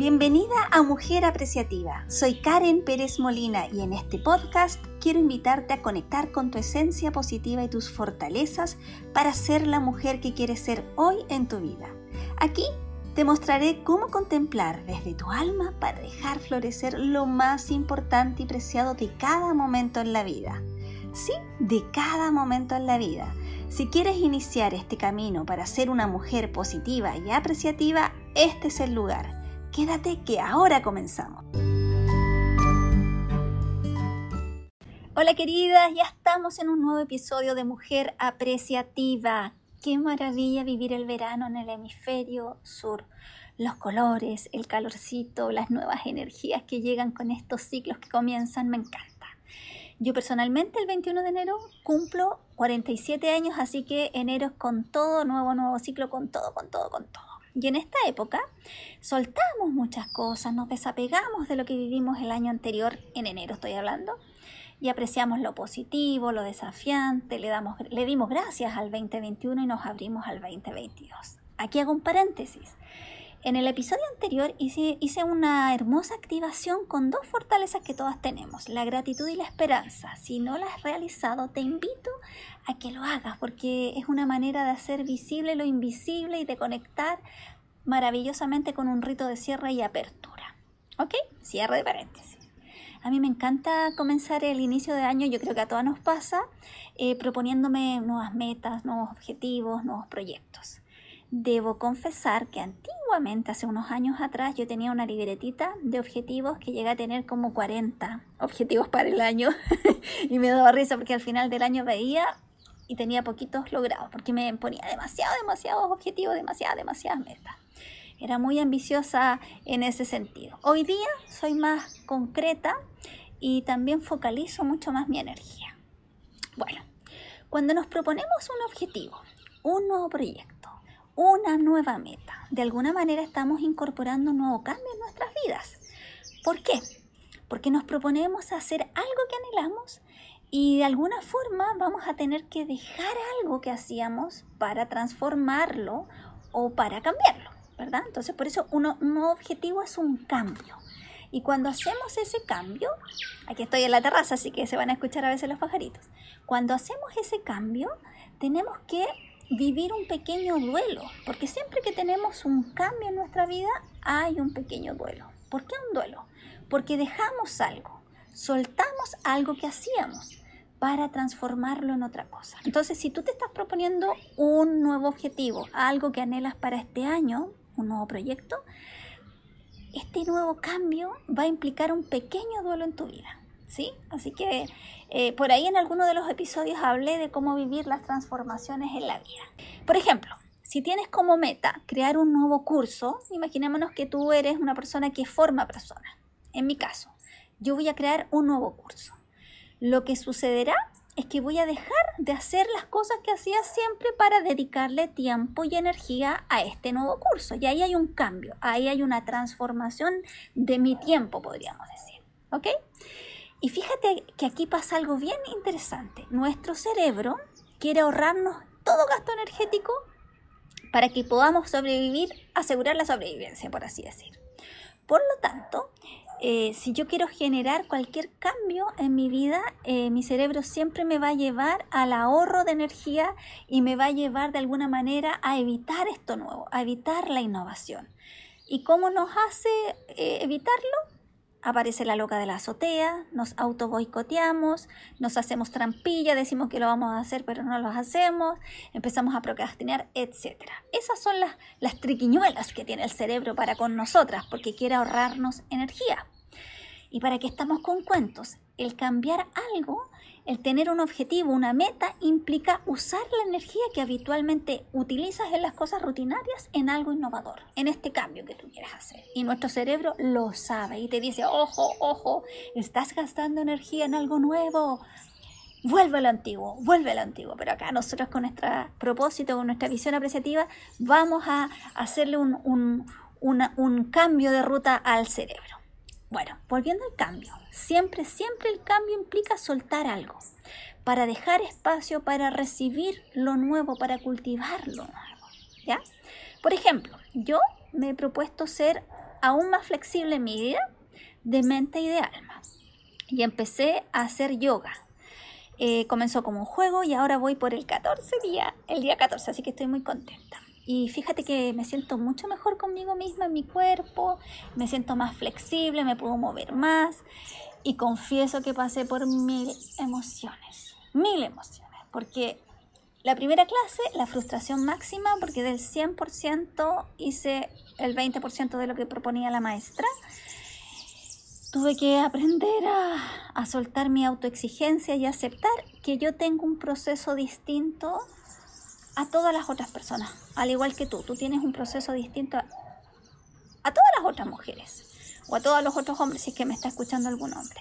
Bienvenida a Mujer Apreciativa. Soy Karen Pérez Molina y en este podcast quiero invitarte a conectar con tu esencia positiva y tus fortalezas para ser la mujer que quieres ser hoy en tu vida. Aquí te mostraré cómo contemplar desde tu alma para dejar florecer lo más importante y preciado de cada momento en la vida. Sí, de cada momento en la vida. Si quieres iniciar este camino para ser una mujer positiva y apreciativa, este es el lugar. Quédate que ahora comenzamos. Hola queridas, ya estamos en un nuevo episodio de Mujer Apreciativa. Qué maravilla vivir el verano en el hemisferio sur. Los colores, el calorcito, las nuevas energías que llegan con estos ciclos que comienzan, me encanta. Yo personalmente el 21 de enero cumplo 47 años, así que enero es con todo, nuevo, nuevo ciclo, con todo, con todo, con todo. Y en esta época soltamos muchas cosas, nos desapegamos de lo que vivimos el año anterior, en enero estoy hablando, y apreciamos lo positivo, lo desafiante, le, damos, le dimos gracias al 2021 y nos abrimos al 2022. Aquí hago un paréntesis. En el episodio anterior hice, una hermosa activación con dos fortalezas que todas tenemos, la gratitud y la esperanza. Si no la has realizado, te invito a que lo hagas porque es una manera de hacer visible lo invisible y de conectar maravillosamente con un rito de cierre y apertura. ¿Ok? Cierre de paréntesis. A mí me encanta comenzar el inicio de año, yo creo que a todas nos pasa, eh, proponiéndome nuevas metas, nuevos objetivos, nuevos proyectos. Debo confesar que antiguamente, hace unos años atrás, yo tenía una libretita de objetivos que llegué a tener como 40 objetivos para el año y me daba risa porque al final del año veía y tenía poquitos logrados porque me ponía demasiado, demasiados objetivos, demasiadas, demasiadas metas. Era muy ambiciosa en ese sentido. Hoy día soy más concreta y también focalizo mucho más mi energía. Bueno, cuando nos proponemos un objetivo, un nuevo proyecto, una nueva meta. De alguna manera estamos incorporando un nuevo cambio en nuestras vidas. ¿Por qué? Porque nos proponemos hacer algo que anhelamos y de alguna forma vamos a tener que dejar algo que hacíamos para transformarlo o para cambiarlo, ¿verdad? Entonces por eso un nuevo objetivo es un cambio. Y cuando hacemos ese cambio, aquí estoy en la terraza, así que se van a escuchar a veces los pajaritos. Cuando hacemos ese cambio, tenemos que vivir un pequeño duelo, porque siempre que tenemos un cambio en nuestra vida hay un pequeño duelo. ¿Por qué un duelo? Porque dejamos algo, soltamos algo que hacíamos para transformarlo en otra cosa. Entonces, si tú te estás proponiendo un nuevo objetivo, algo que anhelas para este año, un nuevo proyecto, este nuevo cambio va a implicar un pequeño duelo en tu vida. ¿Sí? Así que eh, por ahí en alguno de los episodios hablé de cómo vivir las transformaciones en la vida. Por ejemplo, si tienes como meta crear un nuevo curso, imaginémonos que tú eres una persona que forma personas. En mi caso, yo voy a crear un nuevo curso. Lo que sucederá es que voy a dejar de hacer las cosas que hacía siempre para dedicarle tiempo y energía a este nuevo curso. Y ahí hay un cambio, ahí hay una transformación de mi tiempo, podríamos decir. ¿Ok? Y fíjate que aquí pasa algo bien interesante. Nuestro cerebro quiere ahorrarnos todo gasto energético para que podamos sobrevivir, asegurar la sobrevivencia, por así decir. Por lo tanto, eh, si yo quiero generar cualquier cambio en mi vida, eh, mi cerebro siempre me va a llevar al ahorro de energía y me va a llevar de alguna manera a evitar esto nuevo, a evitar la innovación. ¿Y cómo nos hace eh, evitarlo? Aparece la loca de la azotea, nos auto boicoteamos, nos hacemos trampilla, decimos que lo vamos a hacer pero no lo hacemos, empezamos a procrastinar, etc. Esas son las, las triquiñuelas que tiene el cerebro para con nosotras porque quiere ahorrarnos energía. ¿Y para qué estamos con cuentos? El cambiar algo el tener un objetivo, una meta, implica usar la energía que habitualmente utilizas en las cosas rutinarias en algo innovador, en este cambio que tú quieres hacer. Y nuestro cerebro lo sabe y te dice, ojo, ojo, estás gastando energía en algo nuevo. Vuelve a lo antiguo, vuelve a lo antiguo. Pero acá nosotros con nuestro propósito, con nuestra visión apreciativa, vamos a hacerle un, un cambio de ruta al cerebro. Bueno, volviendo al cambio, siempre, siempre el cambio implica soltar algo para dejar espacio para recibir lo nuevo, para cultivar lo nuevo. ¿Ya? Por ejemplo, yo me he propuesto ser aún más flexible en mi vida de mente y de alma. Y empecé a hacer yoga. Eh, comenzó como un juego y ahora voy por el 14 día, el día 14, así que estoy muy contenta. Y fíjate que me siento mucho mejor conmigo misma en mi cuerpo, me siento más flexible, me puedo mover más y confieso que pasé por mil emociones, mil emociones, porque la primera clase, la frustración máxima, porque del 100% hice el 20% de lo que proponía la maestra. Tuve que aprender a, a, soltar mi autoexigencia y aceptar que yo tengo un proceso distinto a todas las otras personas, al igual que tú. Tú tienes un proceso distinto a, a todas las otras mujeres o a todos los otros hombres, si es que me está escuchando algún hombre.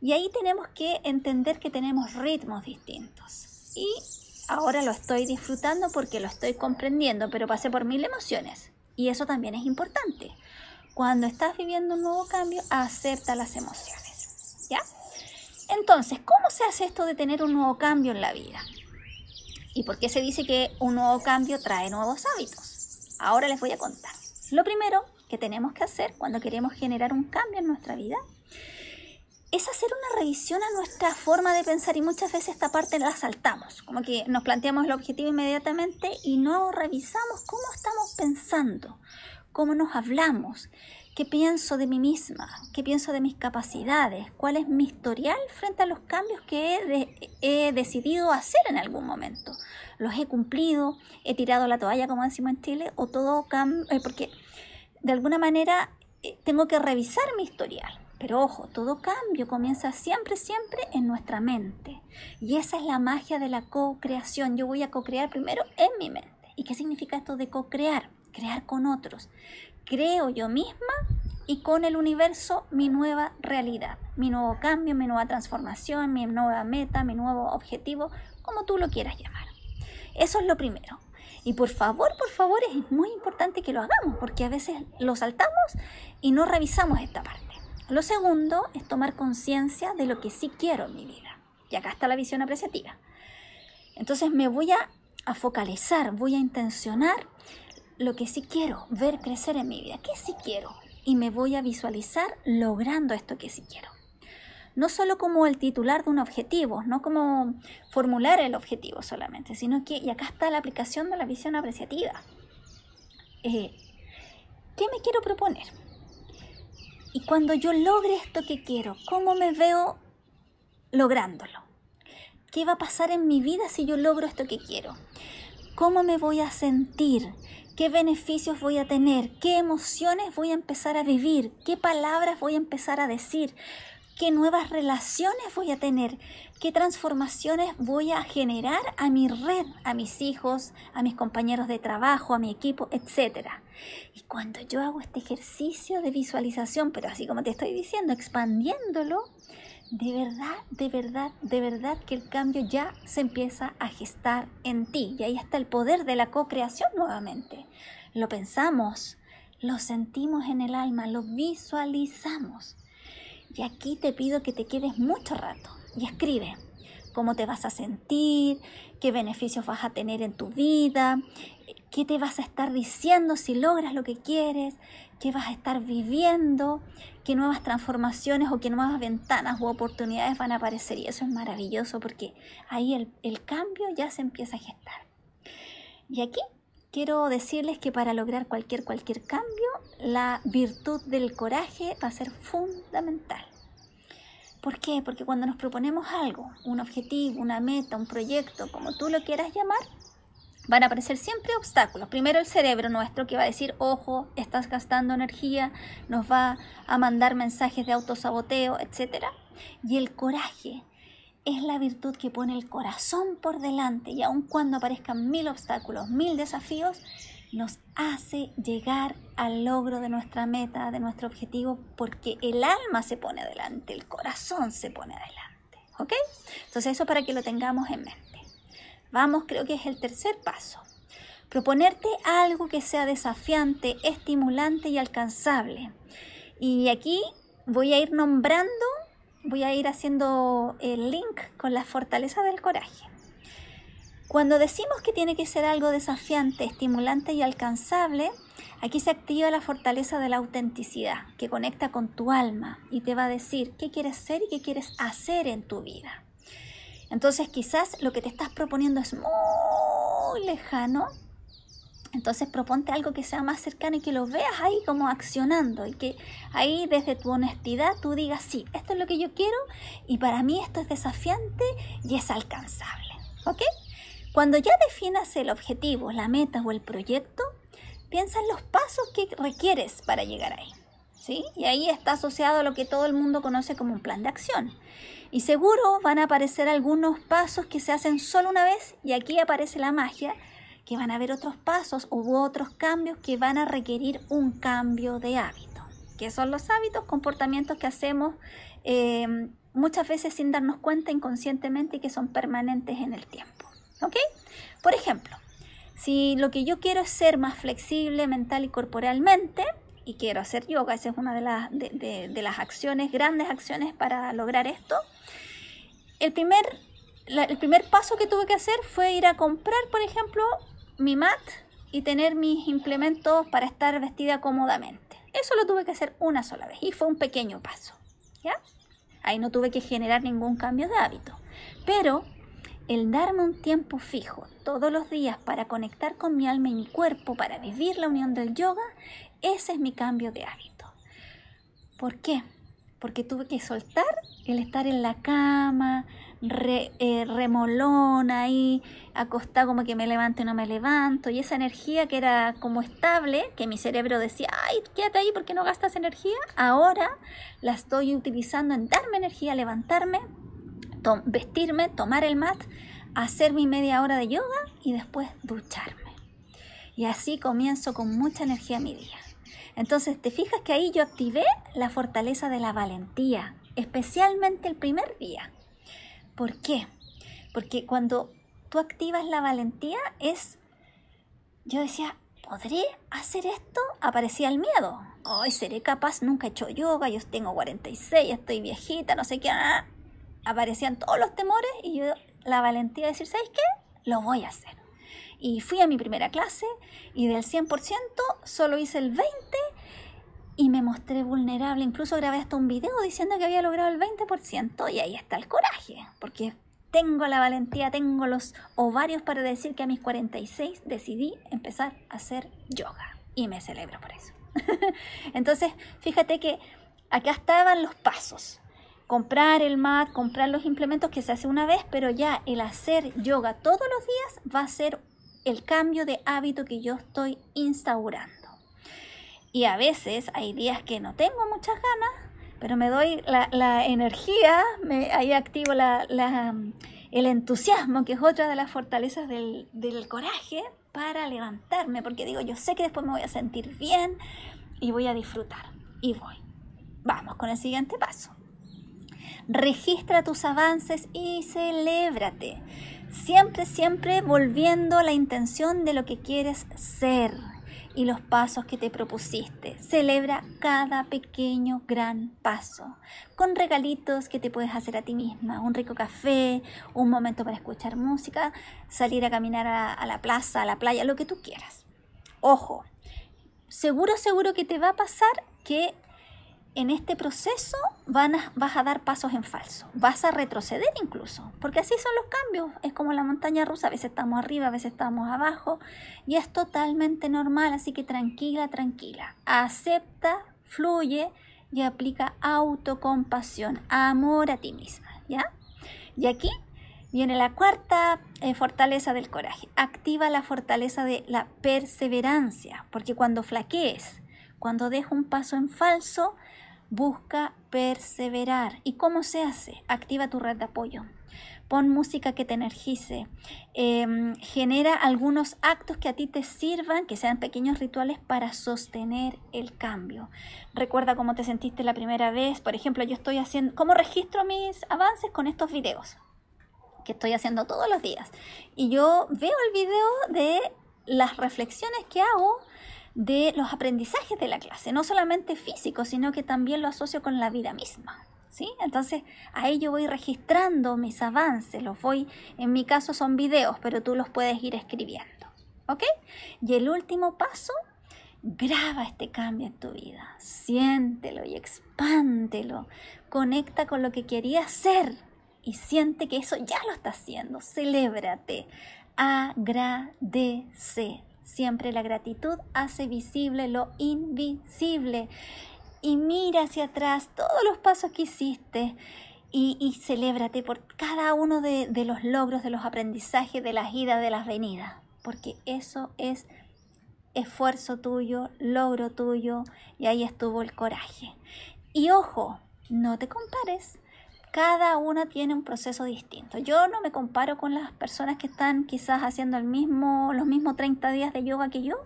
Y ahí tenemos que entender que tenemos ritmos distintos. Y ahora lo estoy disfrutando porque lo estoy comprendiendo, pero pasé por mil emociones. Y eso también es importante. Cuando estás viviendo un nuevo cambio, acepta las emociones. ¿Ya? Entonces, ¿cómo se hace esto de tener un nuevo cambio en la vida? ¿Y por qué se dice que un nuevo cambio trae nuevos hábitos? Ahora les voy a contar. Lo primero que tenemos que hacer cuando queremos generar un cambio en nuestra vida es hacer una revisión a nuestra forma de pensar y muchas veces esta parte la saltamos, como que nos planteamos el objetivo inmediatamente y no revisamos cómo estamos pensando, cómo nos hablamos, qué pienso de mí misma, qué pienso de mis capacidades, cuál es mi historial frente a los cambios que he, decidido hacer en algún momento. ¿Los he cumplido? ¿He tirado la toalla, como decimos en Chile? ¿O todo cambio? Eh, porque de alguna manera eh, tengo que revisar mi historial. Pero ojo, todo cambio comienza siempre, siempre en nuestra mente. Y esa es la magia de la co-creación. Yo voy a co-crear primero en mi mente. ¿Y qué significa esto de co-crear? Crear con otros. Creo yo misma y con el universo mi nueva realidad, mi nuevo cambio, mi nueva transformación, mi nueva meta, mi nuevo objetivo, como tú lo quieras llamar. Eso es lo primero. Y por favor, por favor, es muy importante que lo hagamos, porque a veces lo saltamos y no revisamos esta parte. Lo segundo es tomar conciencia de lo que sí quiero en mi vida. Y acá está la visión apreciativa. Entonces me voy a, focalizar, voy a intencionar lo que sí quiero, ver crecer en mi vida. ¿Qué sí quiero? Y me voy a visualizar logrando esto que sí quiero. No solo como el titular de un objetivo, no como formular el objetivo solamente, sino que, y acá está la aplicación de la visión apreciativa. Eh, ¿Qué me quiero proponer? Y cuando yo logre esto que quiero, ¿cómo me veo lográndolo? ¿Qué va a pasar en mi vida si yo logro esto que quiero? ¿Cómo me voy a sentir? ¿Qué beneficios voy a tener? ¿Qué emociones voy a empezar a vivir? ¿Qué palabras voy a empezar a decir? ¿Qué nuevas relaciones voy a tener? ¿Qué transformaciones voy a generar a mi red, a mis hijos, a mis compañeros de trabajo, a mi equipo, etcétera? Y cuando yo hago este ejercicio de visualización, pero así como te estoy diciendo, expandiéndolo, de verdad, de verdad, de verdad que el cambio ya se empieza a gestar en ti. Y ahí está el poder de la co-creación nuevamente. Lo pensamos, lo sentimos en el alma, lo visualizamos. Y aquí te pido que te quedes mucho rato y escribe cómo te vas a sentir, qué beneficios vas a tener en tu vida, qué te vas a estar diciendo si logras lo que quieres, qué vas a estar viviendo, qué nuevas transformaciones o qué nuevas ventanas u oportunidades van a aparecer. Y eso es maravilloso porque ahí el, el cambio ya se empieza a gestar. Y aquí quiero decirles que para lograr cualquier, cualquier cambio, la virtud del coraje va a ser fundamental. ¿Por qué? Porque cuando nos proponemos algo, un objetivo, una meta, un proyecto, como tú lo quieras llamar, van a aparecer siempre obstáculos. Primero el cerebro nuestro que va a decir, ojo, estás gastando energía, nos va a mandar mensajes de autosaboteo, etc. Y el coraje es la virtud que pone el corazón por delante y aun cuando aparezcan mil obstáculos, mil desafíos, nos hace llegar al logro de nuestra meta, de nuestro objetivo, porque el alma se pone adelante, el corazón se pone adelante. ¿Ok? Entonces eso para que lo tengamos en mente. Vamos, creo que es el tercer paso. Proponerte algo que sea desafiante, estimulante y alcanzable. Y aquí voy a ir nombrando, voy a ir haciendo el link con la fortaleza del coraje. Cuando decimos que tiene que ser algo desafiante, estimulante y alcanzable, aquí se activa la fortaleza de la autenticidad, que conecta con tu alma y te va a decir qué quieres ser y qué quieres hacer en tu vida. Entonces quizás lo que te estás proponiendo es muy lejano, entonces proponte algo que sea más cercano y que lo veas ahí como accionando y que ahí desde tu honestidad tú digas, sí, esto es lo que yo quiero y para mí esto es desafiante y es alcanzable. ¿Ok? Cuando ya definas el objetivo, la meta o el proyecto, piensa en los pasos que requieres para llegar ahí. ¿sí? Y ahí está asociado a lo que todo el mundo conoce como un plan de acción. Y seguro van a aparecer algunos pasos que se hacen solo una vez y aquí aparece la magia que van a haber otros pasos u otros cambios que van a requerir un cambio de hábito. ¿Qué son los hábitos? Comportamientos que hacemos eh, muchas veces sin darnos cuenta inconscientemente y que son permanentes en el tiempo. ¿Ok? Por ejemplo, si lo que yo quiero es ser más flexible mental y corporalmente, y quiero hacer yoga, esa es una de las, de las acciones, grandes acciones para lograr esto, el primer el primer paso que tuve que hacer fue ir a comprar, por ejemplo, mi mat y tener mis implementos para estar vestida cómodamente. Eso lo tuve que hacer una sola vez y fue un pequeño paso. ¿Ya? Ahí no tuve que generar ningún cambio de hábito. Pero el darme un tiempo fijo todos los días para conectar con mi alma y mi cuerpo, para vivir la unión del yoga, ese es mi cambio de hábito. ¿Por qué? Porque tuve que soltar el estar en la cama, re, eh, remolón ahí, acostada como que me levanto y no me levanto, y esa energía que era como estable, que mi cerebro decía, ay, quédate ahí porque no gastas energía, ahora la estoy utilizando en darme energía, levantarme, vestirme, tomar el mat, hacer mi media hora de yoga y después ducharme. Y así comienzo con mucha energía mi día. Entonces, te fijas que ahí yo activé la fortaleza de la valentía, especialmente el primer día. ¿Por qué? Porque cuando tú activas la valentía es, yo decía, ¿podré hacer esto? Aparecía el miedo. Hoy seré capaz, nunca he hecho yoga, yo tengo 46, estoy viejita, no sé qué. Aparecían todos los temores y yo la valentía de decir, ¿sabes qué? Lo voy a hacer. Y fui a mi primera clase y del 100% solo hice el 20% y me mostré vulnerable. Incluso grabé hasta un video diciendo que había logrado el 20% y ahí está el coraje, porque tengo la valentía, tengo los ovarios para decir que a mis 46 decidí empezar a hacer yoga y me celebro por eso. Entonces, fíjate que acá estaban los pasos. Comprar el mat, comprar los implementos que se hace una vez, pero ya el hacer yoga todos los días va a ser el cambio de hábito que yo estoy instaurando. Y a veces hay días que no tengo muchas ganas, pero me doy la, energía, me, ahí activo el entusiasmo, que es otra de las fortalezas del, del coraje, para levantarme, porque digo, yo sé que después me voy a sentir bien y voy a disfrutar. Y voy. Vamos con el siguiente paso. Registra tus avances y celébrate. Siempre, siempre volviendo la intención de lo que quieres ser y los pasos que te propusiste. Celebra cada pequeño gran paso, con regalitos que te puedes hacer a ti misma, un rico café, un momento para escuchar música, salir a caminar a, la plaza, a la playa, lo que tú quieras. Ojo, seguro, seguro que te va a pasar que en este proceso vas a dar pasos en falso, vas a retroceder incluso, porque así son los cambios, es como la montaña rusa, a veces estamos arriba, a veces estamos abajo, y es totalmente normal, así que tranquila, tranquila, acepta, fluye y aplica autocompasión, amor a ti misma, ¿ya? Y aquí viene la cuarta eh, fortaleza del coraje, activa la fortaleza de la perseverancia, porque cuando flaquees, cuando dejo un paso en falso, Busca perseverar. ¿Y cómo se hace? Activa tu red de apoyo. Pon música que te energice. Em, genera algunos actos que a ti te sirvan, que sean pequeños rituales para sostener el cambio. Recuerda cómo te sentiste la primera vez. Por ejemplo, yo estoy haciendo, ¿cómo registro mis avances con estos videos? Que estoy haciendo todos los días. Y yo veo el video de las reflexiones que hago de los aprendizajes de la clase, no solamente físico, sino que también lo asocio con la vida misma. ¿sí? Entonces ahí yo voy registrando mis avances, los voy, en mi caso son videos, pero tú los puedes ir escribiendo, ¿ok? Y el último paso, graba este cambio en tu vida, siéntelo y expántelo, conecta con lo que querías ser y siente que eso ya lo está haciendo, celébrate, agradece. Siempre la gratitud hace visible lo invisible y mira hacia atrás todos los pasos que hiciste y, y celébrate por cada uno de, de los logros, de los aprendizajes, de las idas, de las venidas, porque eso es esfuerzo tuyo, logro tuyo y ahí estuvo el coraje. Y ojo, no te compares. Cada una tiene un proceso distinto. Yo no me comparo con las personas que están quizás haciendo el mismo, los mismos 30 días de yoga que yo,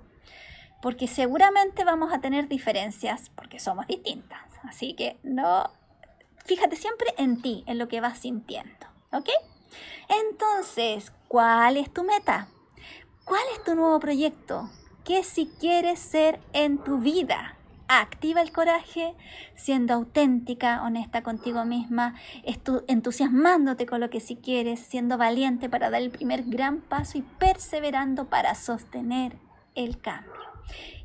porque seguramente vamos a tener diferencias porque somos distintas. Así que no, fíjate siempre en ti, en lo que vas sintiendo, ¿ok? Entonces, ¿cuál es tu meta? ¿Cuál es tu nuevo proyecto? ¿Qué si quieres ser en tu vida? Activa el coraje, siendo auténtica, honesta contigo misma, entusiasmándote con lo que si quieres, siendo valiente para dar el primer gran paso y perseverando para sostener el cambio.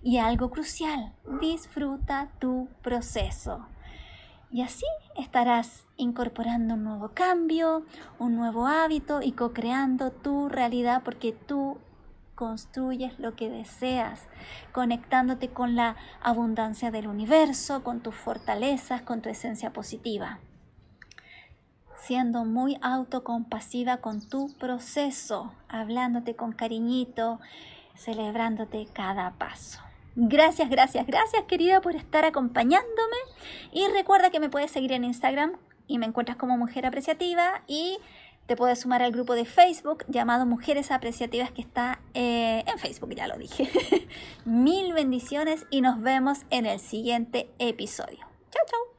Y algo crucial, disfruta tu proceso. Y así estarás incorporando un nuevo cambio, un nuevo hábito y co-creando tu realidad porque tú construyes lo que deseas, conectándote con la abundancia del universo, con tus fortalezas, con tu esencia positiva, siendo muy autocompasiva con tu proceso, hablándote con cariñito, celebrándote cada paso. Gracias, gracias, gracias querida por estar acompañándome y recuerda que me puedes seguir en Instagram y me encuentras como mujer apreciativa y te puedes sumar al grupo de Facebook llamado Mujeres Apreciativas que está eh, en Facebook, ya lo dije. Mil bendiciones y nos vemos en el siguiente episodio. Chao, chao.